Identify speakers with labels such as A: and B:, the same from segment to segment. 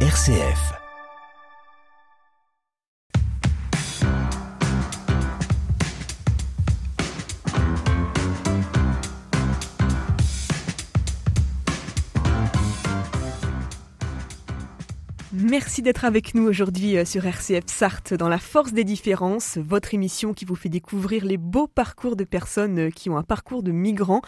A: RCF.
B: Merci d'être avec nous aujourd'hui euh, sur RCF Sarthe dans La Force des Différences, votre émission qui vous fait découvrir les beaux parcours de personnes euh, qui ont un parcours de migrants.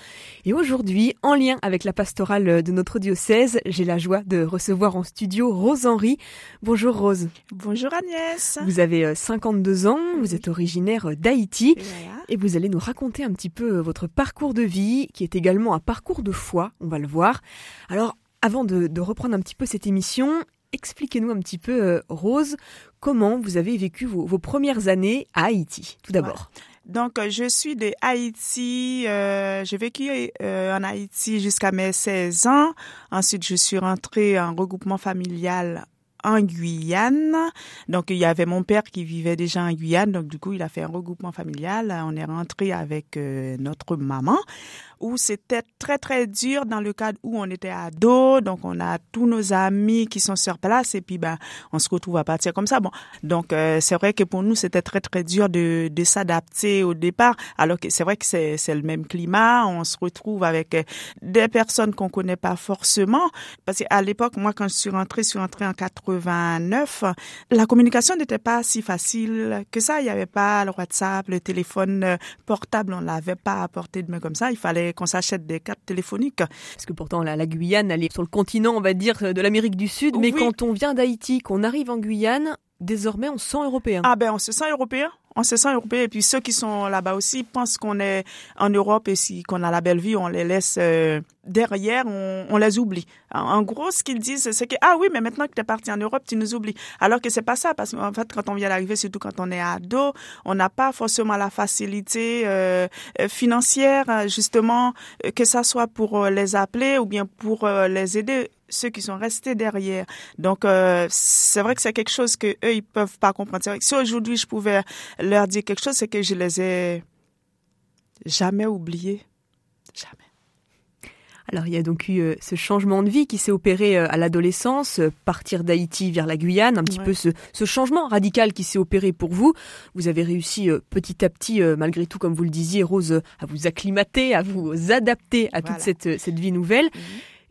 B: Et aujourd'hui, en lien avec la pastorale euh, de notre diocèse, j'ai la joie de recevoir en studio Rose Henry. Bonjour Rose.
C: Bonjour Agnès.
B: Vous avez 52 ans, vous êtes originaire d'Haïti et vous allez nous raconter un petit peu votre parcours de vie qui est également un parcours de foi, on va le voir. Alors, avant de, de, reprendre un petit peu cette émission, expliquez-nous un petit peu, euh, Rose, comment vous avez vécu vos, premières années à Haïti, tout d'abord.
C: Donc, euh, je suis de Haïti. Euh, j'ai vécu en Haïti jusqu'à mes 16 ans. Ensuite, je suis rentrée en regroupement familial en Guyane. Donc, il y avait mon père qui vivait déjà en Guyane. Donc, du coup, il a fait un regroupement familial. On est rentré avec notre maman où c'était très, très dur dans le cadre où on était ado. Donc, on a tous nos amis qui sont sur place et puis, ben, on se retrouve à partir comme ça. Bon, donc, euh, c'est vrai que pour nous, c'était très, très dur de, de s'adapter au départ. Alors que c'est vrai que c'est, c'est le même climat. On se retrouve avec euh, des personnes qu'on connaît pas forcément. Parce qu'à l'époque, moi, quand je suis rentrée, je suis rentrée en 89, la communication n'était pas si facile que ça. Il n'y avait pas le WhatsApp, le téléphone portable, on l'avait pas à portée de main comme ça. Il fallait qu'on s'achète des cartes téléphoniques.
B: Parce que pourtant, la, la, Guyane, elle est sur le continent, on va dire, de l'Amérique du Sud. Mais
C: Oui.
B: quand on vient d'Haïti, qu'on arrive en Guyane, désormais, on se sent européen.
C: Ah ben, on se sent européen. On se sent européen. Et puis ceux qui sont là-bas aussi pensent qu'on est en Europe et si qu'on a la belle vie, on les laisse euh, derrière, on, les oublie. En, gros, ce qu'ils disent, c'est que ah oui, mais maintenant que tu es parti en Europe, tu nous oublies. Alors que c'est pas ça, parce qu'en fait, quand on vient d'arriver, surtout quand on est ado, on n'a pas forcément la facilité euh, financière, justement, que ça soit pour euh, les appeler ou bien pour les aider ceux qui sont restés derrière. Donc euh, c'est vrai que c'est quelque chose que eux ils peuvent pas comprendre. C'est vrai que si aujourd'hui je pouvais leur dire quelque chose, c'est que je les ai jamais oubliés, jamais.
B: Alors il y a donc eu euh, ce changement de vie qui s'est opéré euh, à l'adolescence, euh, partir d'Haïti vers la Guyane, un petit
C: Ouais.
B: peu ce, ce changement radical qui s'est opéré pour vous. Vous avez réussi petit à petit, malgré tout, comme vous le disiez, Rose, à vous acclimater, à vous adapter à toute cette, cette vie nouvelle.
C: Mhm.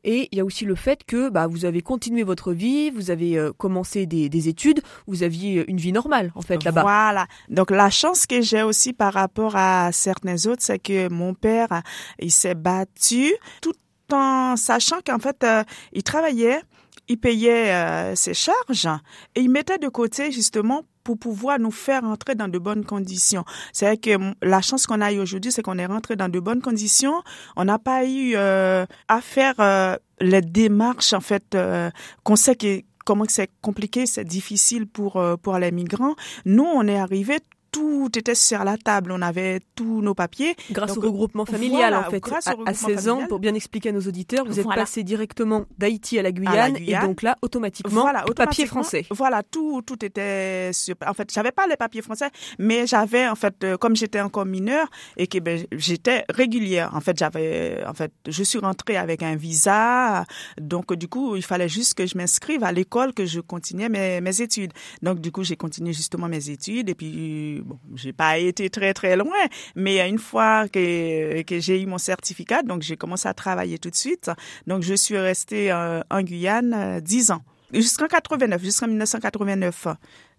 B: Et il y a aussi le fait que bah, vous avez continué votre vie, vous avez euh, commencé des, des études, vous aviez une vie normale en fait là-bas.
C: Voilà. Donc la chance que j'ai aussi par rapport à certains autres, c'est que mon père, il s'est battu tout en sachant qu'en fait, euh, il travaillait, il payait euh, ses charges et il mettait de côté justement pour pouvoir nous faire entrer dans de bonnes conditions. C'est vrai que mm, la chance qu'on a eu aujourd'hui, c'est qu'on est rentré dans de bonnes conditions. On n'a pas eu euh, à faire euh, les démarches en fait euh, qu'on sait que comment c'est compliqué, c'est difficile pour pour les migrants. Nous, on est arrivé tout était sur la table, on avait tous nos papiers.
B: Grâce
C: Donc,
B: au regroupement familial,
C: voilà,
B: en fait,
C: grâce
B: à, à
C: regroupement
B: 16 ans, pour bien expliquer à nos auditeurs, vous êtes
C: Voilà.
B: passé directement d'Haïti à la Guyane, et donc là, automatiquement,
C: Voilà,
B: papier
C: automatiquement,
B: français.
C: Voilà, tout tout était sur, en fait, j'avais pas les papiers français, mais j'avais en fait euh, comme j'étais encore mineure et que ben, j'étais régulière. En fait, j'avais en fait, je suis rentrée avec un visa, donc du coup, il fallait juste que je m'inscrive à l'école que je continuais mes, mes études. Donc du coup, j'ai continué justement mes études et puis bon, j'ai pas été très très loin, mais une fois que que j'ai eu mon certificat, donc j'ai commencé à travailler tout de suite. Donc je suis restée euh, en Guyane euh, 10 ans. Jusqu'en 89, jusqu'en 1989.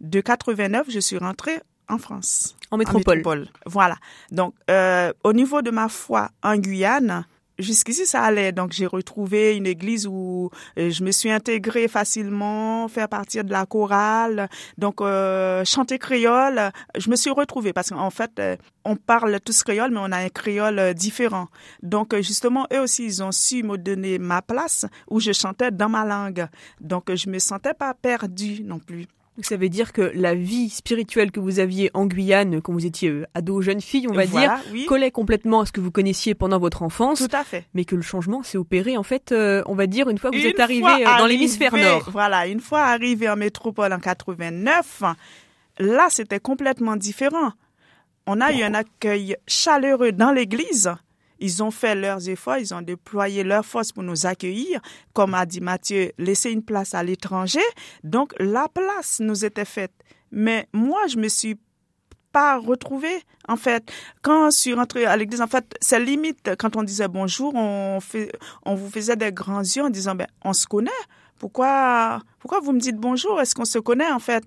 C: De 89, je suis rentrée en France.
B: En
C: En
B: métropole.
C: Voilà. Donc, euh, au niveau de ma foi en Guyane, jusqu'ici, ça allait. Donc, j'ai retrouvé une église où euh, je me suis intégrée facilement, faire partie de la chorale. Donc, euh, chanter créole, je me suis retrouvée parce qu'en fait, euh, on parle tous créole, mais on a un créole euh, différent. Donc, justement, eux aussi, ils ont su me donner ma place où je chantais dans ma langue. Donc, je me sentais pas perdue non plus.
B: Donc, Ça veut dire que la vie spirituelle que vous aviez en Guyane, quand vous étiez euh, ado, jeune fille, on va dire,
C: oui.
B: collait complètement à ce que vous connaissiez pendant votre enfance,
C: Tout à fait.
B: mais que le changement s'est opéré, en fait, euh, on va dire, une fois que vous
C: Une
B: êtes arrivé euh, dans l'hémisphère nord.
C: Voilà, une fois arrivé en métropole en 89, là, c'était complètement différent. On a eu un accueil chaleureux dans l'église Ils ont fait leurs efforts, ils ont déployé leurs forces pour nous accueillir. Comme a dit Mathieu, laisser une place à l'étranger. Donc, la place nous était faite. Mais moi, je me suis pas retrouvée, en fait. Quand je suis rentrée à l'église, en fait, c'est limite, quand on disait bonjour, on, fait, on vous faisait des grands yeux en disant, ben, on se connaît. Pourquoi, pourquoi vous me dites bonjour? Est-ce qu'on se connaît, en fait?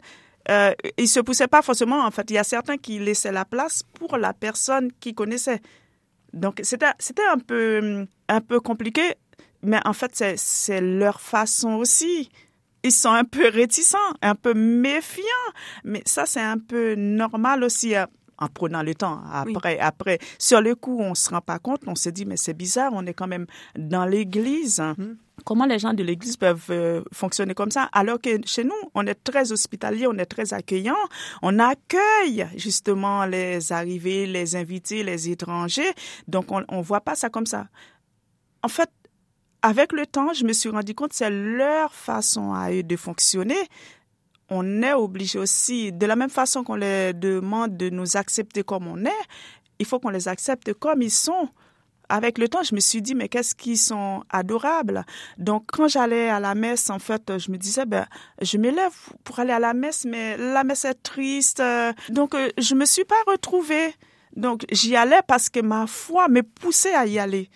C: Euh, ils se poussaient pas forcément. En fait, il y a certains qui laissaient la place pour la personne qui connaissait. Donc, c'était, un peu, un peu compliqué, mais en fait, c'est, c'est leur façon aussi. Ils sont un peu réticents, un peu méfiants, mais ça, c'est un peu normal aussi euh, en prenant le temps. Après, après, sur le coup, on se rend pas compte, on se dit, mais c'est bizarre, on est quand même dans l'église. Mmh. Comment les gens de l'Église peuvent euh, fonctionner comme ça? Alors que chez nous, on est très hospitalier, on est très accueillant, on accueille justement les arrivés, les invités, les étrangers. Donc, on ne voit pas ça comme ça. En fait, avec le temps, je me suis rendu compte que c'est leur façon à eux de fonctionner. On est obligé aussi, de la même façon qu'on les demande de nous accepter comme on est, il faut qu'on les accepte comme ils sont avec le temps, je me suis dit, mais qu'est-ce qu'ils sont adorables? Donc, quand j'allais à la messe, en fait, je me disais, ben, je m'élève pour aller à la messe, mais la messe est triste. Donc, euh, je me suis pas retrouvée. Donc, j'y allais parce que ma foi me poussait à y aller.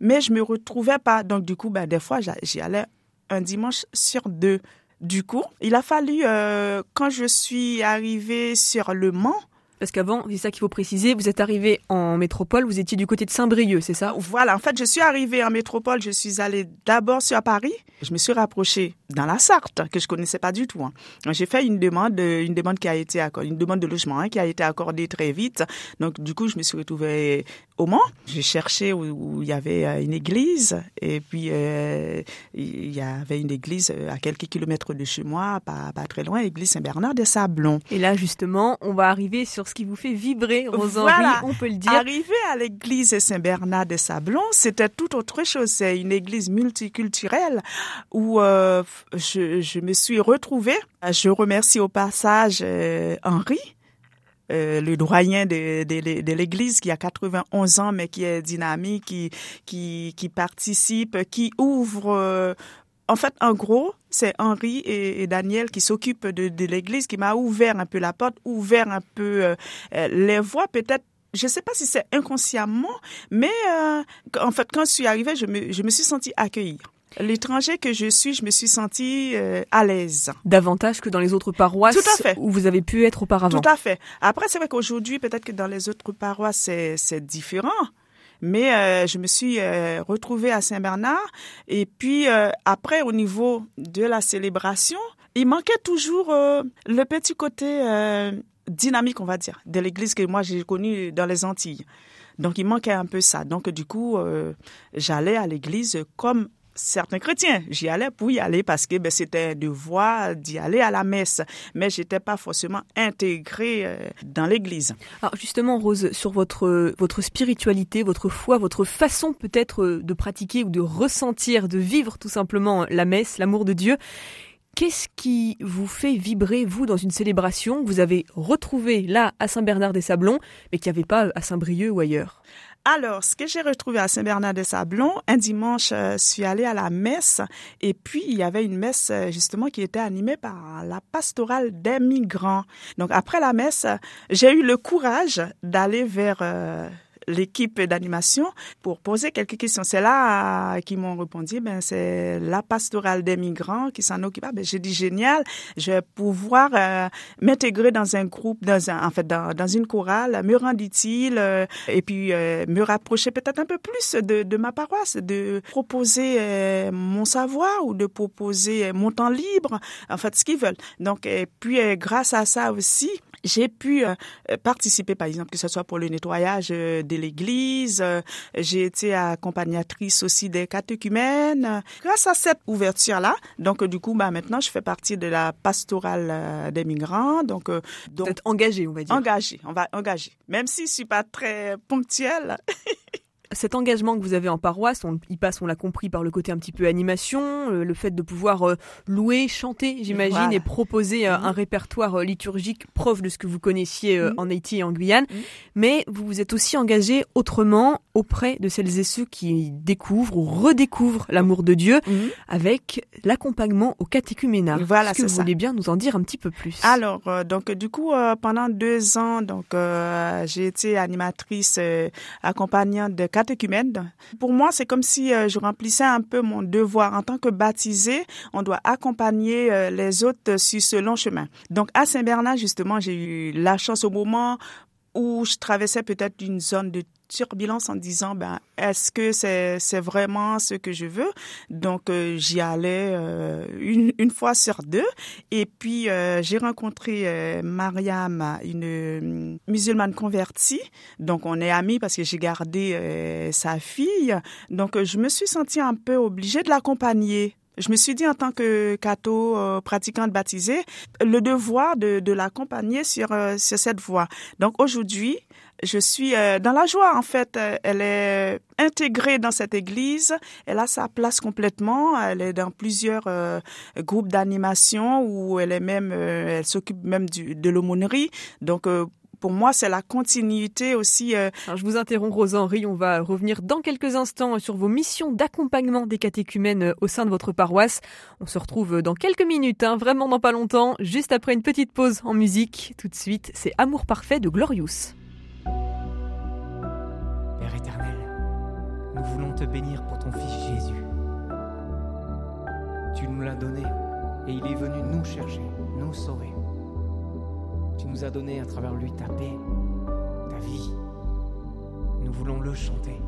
C: Mais je me retrouvais pas. Donc, du coup, ben, des fois, j'y allais un dimanche sur deux. Du coup, il a fallu, euh, quand je suis arrivée sur le Mans,
B: parce qu'avant, c'est ça qu'il faut préciser, vous êtes arrivé en métropole, vous étiez du côté de Saint-Brieuc, c'est ça?
C: Voilà, en fait, je suis arrivée en métropole, je suis allée d'abord sur Paris, je me suis rapprochée dans la Sarthe, que je connaissais pas du tout. Hein. J'ai fait une demande, une demande qui a été accordée, une demande de logement hein, qui a été accordée très vite. Donc, du coup, je me suis retrouvée au Mans. J'ai cherché où, il y avait euh, une église, et puis euh, il y avait une église euh, à quelques kilomètres de chez moi, pas, pas très loin, l'église Saint-Bernard des Sablons.
B: Et là, justement, on va arriver sur ce qui vous fait vibrer, Rose-Henri, on peut le dire.
C: Arriver à l'église Saint-Bernard des Sablons, c'était tout autre chose. C'est une église multiculturelle où euh, je, je, me suis retrouvée. Je remercie au passage euh, Henri. Euh, le doyen de, de, de l'Église qui a 91 ans mais qui est dynamique, qui qui, qui participe, qui ouvre en fait, en gros, c'est Henri et, Daniel qui s'occupent de, de l'Église, qui m'a ouvert un peu la porte, ouvert un peu euh, euh, les voies, peut-être je ne sais pas si c'est inconsciemment, mais euh, en fait, quand je suis arrivée, je me, je me suis sentie accueillie. L'étranger que je suis, je me suis sentie à l'aise.
B: Davantage que dans les autres paroisses
C: Tout à fait.
B: où vous avez pu être auparavant.
C: Tout à fait. Après, c'est vrai qu'aujourd'hui, peut-être que dans les autres paroisses, c'est différent. Mais euh, je me suis euh, retrouvée à Saint-Bernard. Et puis euh, après, au niveau de la célébration, il manquait toujours le petit côté dynamique, on va dire, de l'église que moi j'ai connue dans les Antilles. Donc il manquait un peu ça. Donc du coup, j'allais à l'église comme certains chrétiens. J'y allais pour y aller parce que ben, c'était un devoir d'y aller à la messe, mais j'étais pas forcément intégrée euh, dans l'Église.
B: Alors justement, Rose, sur votre votre spiritualité, votre foi, votre façon peut-être euh, de pratiquer ou de ressentir, de vivre tout simplement la messe, l'amour de Dieu. Qu'est-ce qui vous fait vibrer, vous, dans une célébration? Que vous avez retrouvée là à Saint-Bernard-des-Sablons, mais qui n'y avait pas à Saint-Brieuc ou ailleurs
C: alors, ce que j'ai retrouvé à Saint-Bernard-des-Sablons, un dimanche, euh, je suis allée à la messe et puis il y avait une messe euh, justement qui était animée par la pastorale des migrants. Donc après la messe, j'ai eu le courage d'aller vers euh, l'équipe d'animation pour poser quelques questions. C'est là qu'ils m'ont répondu, ben c'est la pastorale des migrants qui s'en occupe. Ben, j'ai dit génial, je vais pouvoir euh, m'intégrer dans un groupe, dans un, en fait dans, dans une chorale, me rendre utile euh, et puis euh, me rapprocher peut-être un peu plus de, de ma paroisse, de proposer mon savoir ou de proposer mon temps libre, en fait ce qu'ils veulent. Donc et puis grâce à ça aussi, j'ai pu euh, participer, par exemple, que ce soit pour le nettoyage euh, de l'église. Euh, j'ai été accompagnatrice aussi des catéchumènes. Grâce à cette ouverture-là, donc du coup, bah, maintenant, je fais partie de la pastorale des migrants. Donc,
B: donc engagée, on va dire.
C: Engagée, on va engager. Même si je suis pas très ponctuelle.
B: cet engagement que vous avez en paroisse, on, il passe, on l'a compris, par le côté un petit peu animation, le, fait de pouvoir euh, louer, chanter, j'imagine, et proposer euh, mhm. un répertoire euh, liturgique proche de ce que vous connaissiez mhm. en Haïti et en Guyane. Mhm. Mais vous vous êtes aussi engagé autrement auprès de celles et ceux qui découvrent ou redécouvrent l'amour de Dieu avec l'accompagnement au catéchuménat.
C: Voilà,
B: Est-ce que vous voulez bien nous en dire un petit peu plus?
C: Alors, donc du coup, pendant deux ans, donc j'ai été animatrice accompagnante de Pour moi, c'est comme si euh, je remplissais un peu mon devoir. En tant que baptisé, on doit accompagner euh, les autres sur ce long chemin. Donc, à Saint-Bernard, justement, j'ai eu la chance au moment où je traversais peut-être une zone de turbulence en disant ben est-ce que c'est c'est vraiment ce que je veux? Donc euh, j'y allais euh, une une fois sur deux. Et puis euh, j'ai rencontré Mariam une musulmane convertie. Donc on est amis parce que j'ai gardé sa fille. Donc je me suis sentie un peu obligée de l'accompagner. Je me suis dit en tant que catho euh, pratiquante baptisée, le devoir de, de l'accompagner sur, sur cette voie. Donc aujourd'hui, je suis euh, dans la joie en fait. Elle est intégrée dans cette église. Elle a sa place complètement. Elle est dans plusieurs groupes d'animation où elle est même, elle s'occupe même de l'aumônerie. Donc pour moi, c'est la continuité aussi.
B: Euh, je vous interromps, Rose-Henri. On va revenir dans quelques instants sur vos missions d'accompagnement des catéchumènes euh, au sein de votre paroisse. On se retrouve dans quelques minutes, hein, vraiment dans pas longtemps, juste après une petite pause en musique. Tout de suite, c'est Amour parfait de Glorious.
A: Voulons te bénir pour ton Fils Jésus. Tu nous l'as donné et il est venu nous chercher, nous sauver. Tu nous as donné à travers lui ta paix, ta vie. Nous voulons le chanter.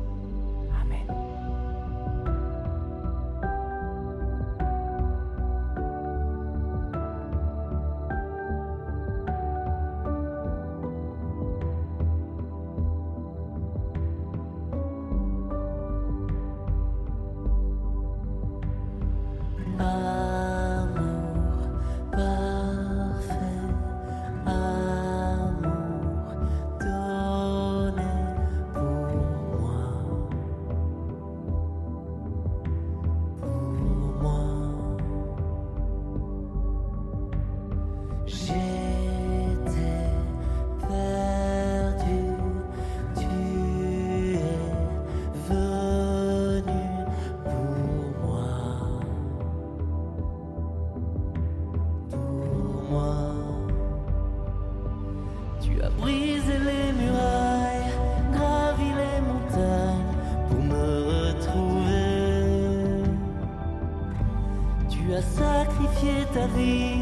B: thee.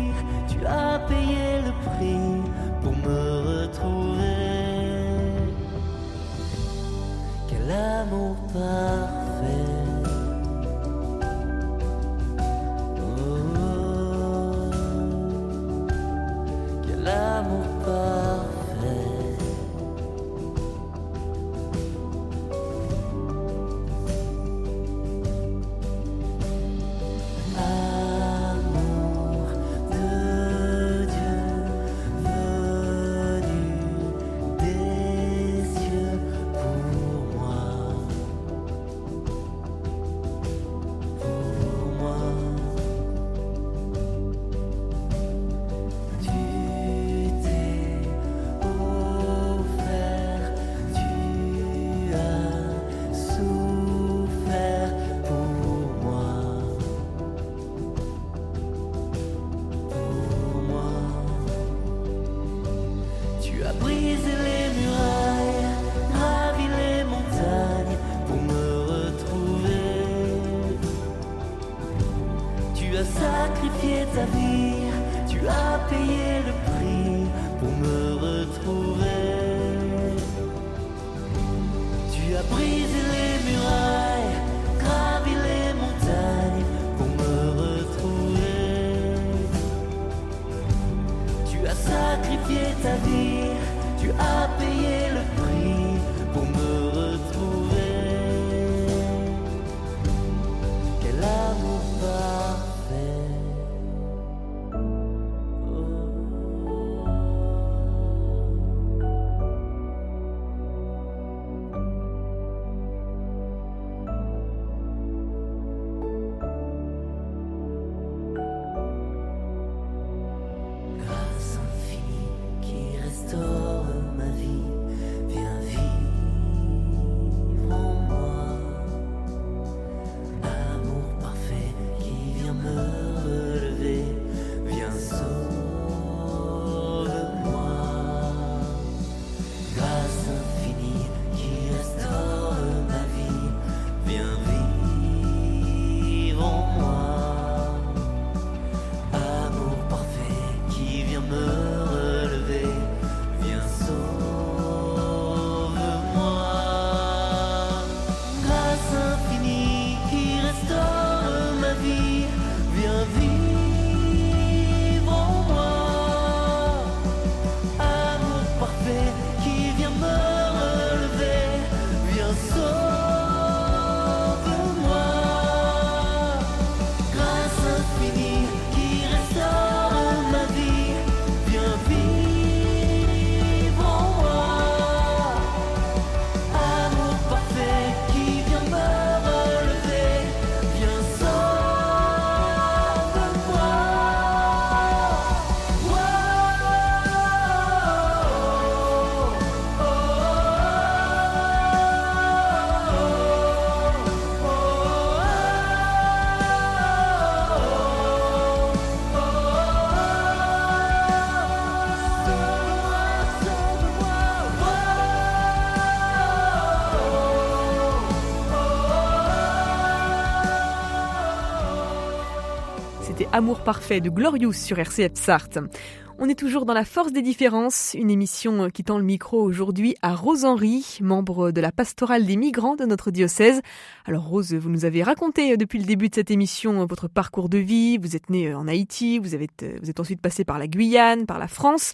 B: Amour parfait de Glorious sur RCF Sarthe. On est toujours dans la force des différences, une émission qui tend le micro aujourd'hui à Rose Henry, membre de la pastorale des migrants de notre diocèse. Alors Rose, vous nous avez raconté depuis le début de cette émission votre parcours de vie. Vous êtes née en Haïti, vous, avez, vous êtes ensuite passé par la Guyane, par la France.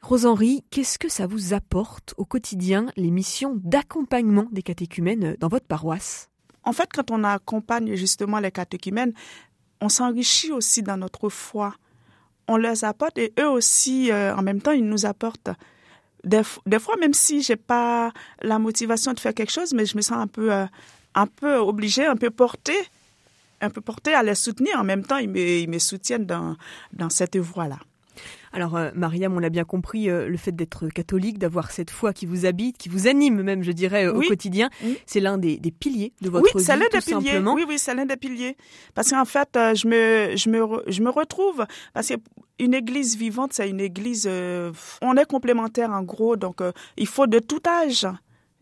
B: Rose Henry, qu'est-ce que ça vous apporte au quotidien les missions d'accompagnement des catéchumènes dans votre paroisse?
C: En fait, quand on accompagne justement les catéchumènes, on s'enrichit aussi dans notre foi. On leur apporte et eux aussi, euh, en même temps, ils nous apportent. Des, fois, même si j'ai pas la motivation de faire quelque chose, mais je me sens un peu, euh, un peu obligée, un peu portée, un peu portée à les soutenir. En même temps, ils me, ils me soutiennent dans, dans cette voie-là.
B: Alors, euh, Mariam, on l'a bien compris, euh, le fait d'être catholique, d'avoir cette foi qui vous habite, qui vous anime même, je dirais, euh, au quotidien, c'est l'un des, piliers de votre
C: oui,
B: vie,
C: l'un des piliers. Oui, oui, c'est l'un des piliers. Parce qu'en fait, je me, je me, je me retrouve, parce qu'une église vivante, c'est une église, on est complémentaires en gros, donc il faut de tout âge.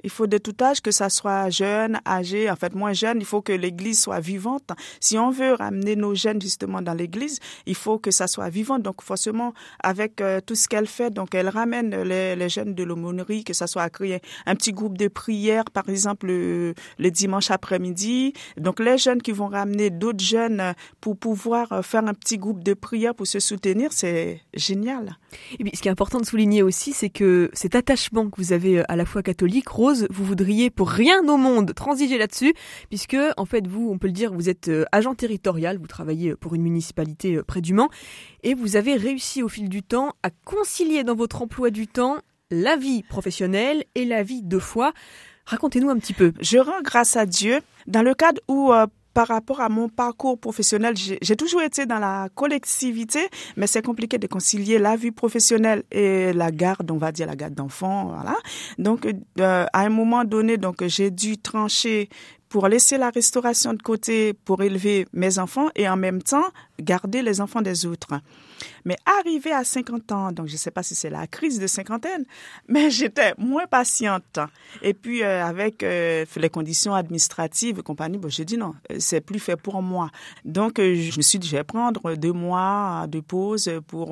C: Il faut de tout âge, que ça soit jeune, âgé, en fait moins jeune, il faut que l'Église soit vivante. Si on veut ramener nos jeunes justement dans l'Église, il faut que ça soit vivant. Donc forcément, avec euh, tout ce qu'elle fait, donc elle ramène les, jeunes de l'aumônerie, que ça soit à créer un petit groupe de prière, par exemple le, dimanche après-midi. Donc les jeunes qui vont ramener d'autres jeunes pour pouvoir euh, faire un petit groupe de prière pour se soutenir, c'est génial.
B: Et puis, ce qui est important de souligner aussi, c'est que cet attachement que vous avez euh, à la foi catholique, vous voudriez pour rien au monde transiger là-dessus, puisque en fait vous, on peut le dire, vous êtes euh, agent territorial, vous travaillez pour une municipalité euh, près du Mans, et vous avez réussi au fil du temps à concilier dans votre emploi du temps la vie professionnelle et la vie de foi. Racontez-nous un petit peu.
C: Je rends grâce à Dieu dans le cadre où euh, par rapport à mon parcours professionnel, j'ai toujours été dans la collectivité, mais c'est compliqué de concilier la vie professionnelle et la garde, on va dire la garde d'enfants, voilà. Donc, euh, à un moment donné, donc j'ai dû trancher pour laisser la restauration de côté pour élever mes enfants et en même temps garder les enfants des autres. Mais arrivé à 50 ans, donc je ne sais pas si c'est la crise de cinquantaine, mais j'étais moins patiente. Et puis euh, avec euh, les conditions administratives et compagnie, bon, j'ai dit non, c'est plus fait pour moi. Donc euh, je me suis dit, je vais prendre deux mois de pause pour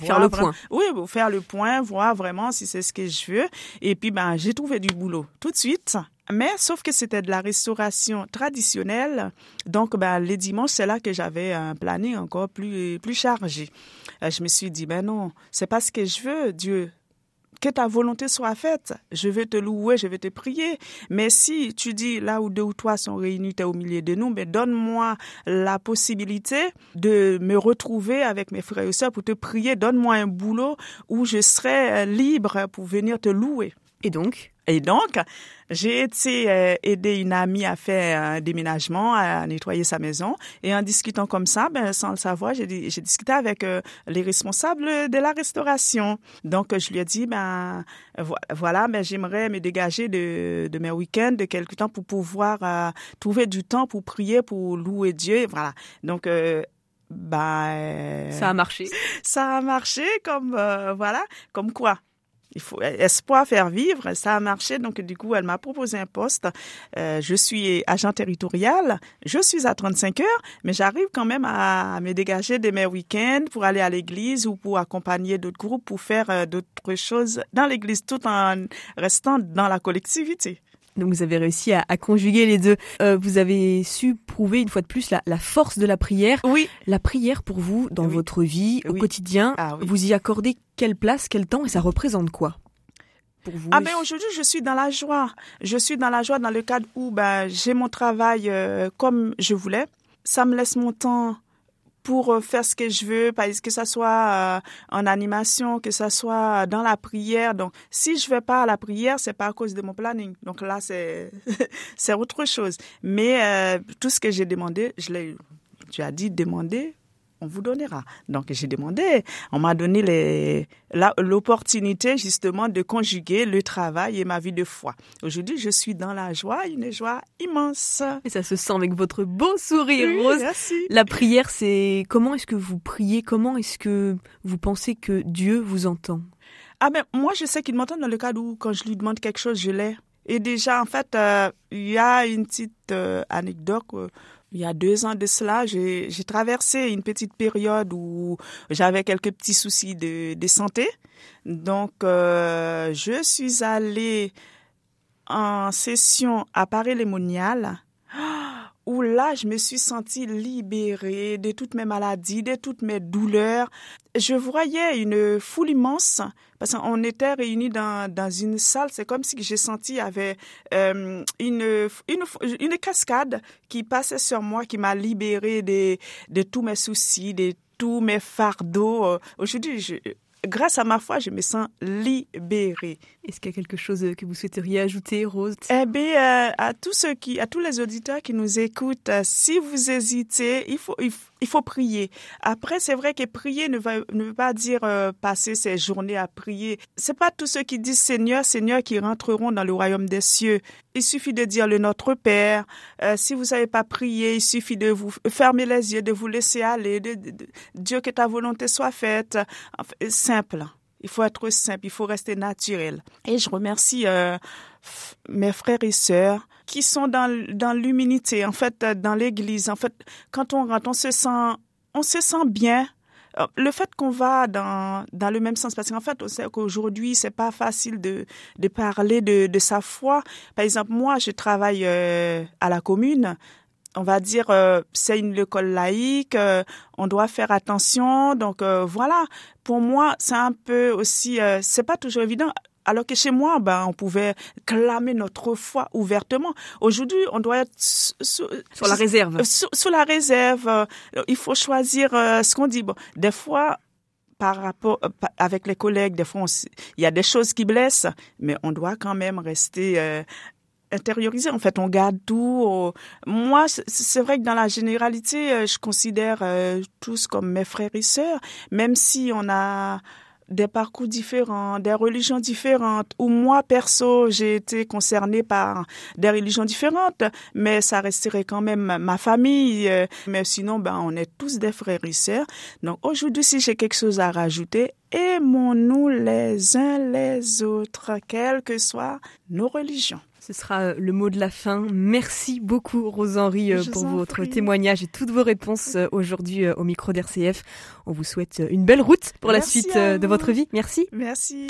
B: faire le point.
C: Oui, pour faire le point, voir vraiment si c'est ce que je veux. Et puis ben j'ai trouvé du boulot tout de suite. Mais sauf que c'était de la restauration traditionnelle, donc ben, les dimanches, c'est là que j'avais un planning encore plus, plus chargé. Euh, je me suis dit, ben non, c'est pas ce que je veux, Dieu. Que ta volonté soit faite. Je veux te louer, je veux te prier. Mais si tu dis là où deux ou trois sont réunis, tu es au milieu de nous, mais ben, donne-moi la possibilité de me retrouver avec mes frères et sœurs pour te prier. Donne-moi un boulot où je serai euh, libre pour venir te louer.
B: Et donc?
C: Et donc, j'ai été euh, aider une amie à faire un déménagement, à nettoyer sa maison. Et en discutant comme ça, ben, sans le savoir, j'ai discuté avec euh, les responsables de la restauration. Donc, je lui ai dit, ben voilà, ben, j'aimerais me dégager de, de mes week-ends de quelque temps pour pouvoir euh, trouver du temps pour prier, pour louer Dieu. voilà. Donc, ben,
B: ça a marché.
C: Ça a marché comme, voilà, comme quoi il faut espoir faire vivre. Ça a marché. Donc, du coup, elle m'a proposé un poste. Euh, je suis agent territorial. Je suis à 35 heures, mais j'arrive quand même à, me dégager de mes week-ends pour aller à l'église ou pour accompagner d'autres groupes pour faire euh, d'autres choses dans l'église tout en restant dans la collectivité.
B: Donc vous avez réussi à, conjuguer les deux. Euh, vous avez su prouver une fois de plus la, force de la prière.
C: Oui.
B: La prière pour vous dans votre vie au quotidien, ah vous y accordez quelle place, quel temps et ça représente quoi pour vous
C: Ah ben aujourd'hui je suis dans la joie. Je suis dans la joie dans le cadre où ben j'ai mon travail euh, comme je voulais. Ça me laisse mon temps pour euh, faire ce que je veux, que ça soit euh, en animation, que ça soit dans la prière. Donc, si je vais pas à la prière, c'est pas à cause de mon planning. Donc là, c'est c'est autre chose. Mais euh, tout ce que j'ai demandé, je l'ai. Tu as dit demander, on vous donnera. Donc j'ai demandé, on m'a donné l'opportunité justement de conjuguer le travail et ma vie de foi. Aujourd'hui, je suis dans la joie, une joie immense.
B: Et ça se sent avec votre beau sourire, Rose.
C: Merci.
B: La prière, c'est comment est-ce que vous priez? Comment est-ce que vous pensez que Dieu vous entend?
C: Ah ben moi, je sais qu'il m'entend dans le cas où quand je lui demande quelque chose, je l'ai. Et déjà, en fait, euh, il y a une petite euh, anecdote Il y a deux ans de cela, j'ai traversé une petite période où j'avais quelques petits soucis de, santé. Donc, euh, je suis allée en session à Paris-Lémonial où là, je me suis sentie libérée de toutes mes maladies, de toutes mes douleurs. Je voyais une foule immense parce qu'on était réunis dans, dans une salle. C'est comme si j'ai senti avait euh, une, une, une cascade qui passait sur moi, qui m'a libérée de, de tous mes soucis, de tous mes fardeaux. Aujourd'hui, je, grâce à ma foi, je me sens libérée.
B: Est-ce qu'il y a quelque chose que vous souhaiteriez ajouter, Rose?
C: Eh bien, euh, à tous ceux qui, à tous les auditeurs qui nous écoutent, euh, si vous hésitez, il faut, il faut prier. Après, c'est vrai que prier ne, ne veut pas dire euh, passer ses journées à prier. C'est pas tous ceux qui disent Seigneur, Seigneur qui rentreront dans le royaume des cieux. Il suffit de dire le Notre Père. si vous savez pas prier, il suffit de vous fermer les yeux, de vous laisser aller. De, Dieu que ta volonté soit faite. simple. Il faut être simple, il faut rester naturel. Et je remercie euh, mes frères et sœurs qui sont dans, dans l'humilité, en fait, dans l'église. En fait, quand on rentre, on se sent, on se sent bien. Euh, le fait qu'on va dans, dans le même sens, parce qu'en fait, on sait qu'aujourd'hui, c'est pas facile de, de parler de, de sa foi. Par exemple, moi, je travaille euh, à la commune on va dire euh, c'est une école laïque, euh, on doit faire attention. Donc euh, voilà, pour moi c'est un peu aussi, c'est pas toujours évident. Alors que chez moi, ben, on pouvait clamer notre foi ouvertement. Aujourd'hui, on doit être
B: sur la réserve.
C: La réserve, il faut choisir ce qu'on dit. Bon, des fois, par rapport avec les collègues, des fois, il y a des choses qui blessent, mais on doit quand même rester intériorisé. En fait, on garde tout. Moi, c'est vrai que dans la généralité, euh, je considère euh, tous comme mes frères et sœurs, même si on a des parcours différents, des religions différentes, ou moi, perso, j'ai été concernée par des religions différentes, mais ça resterait quand même ma famille. Euh, mais sinon, ben, on est tous des frères et sœurs. Donc aujourd'hui, si j'ai quelque chose à rajouter, aimons-nous les uns les autres, quelles que soient nos religions.
B: Ce sera euh, le mot de la fin. Merci beaucoup, Rose-Henri, euh, pour votre témoignage et toutes vos réponses euh, aujourd'hui au micro d'RCF. On vous souhaite une belle route pour la suite de votre vie. Merci.
C: Merci.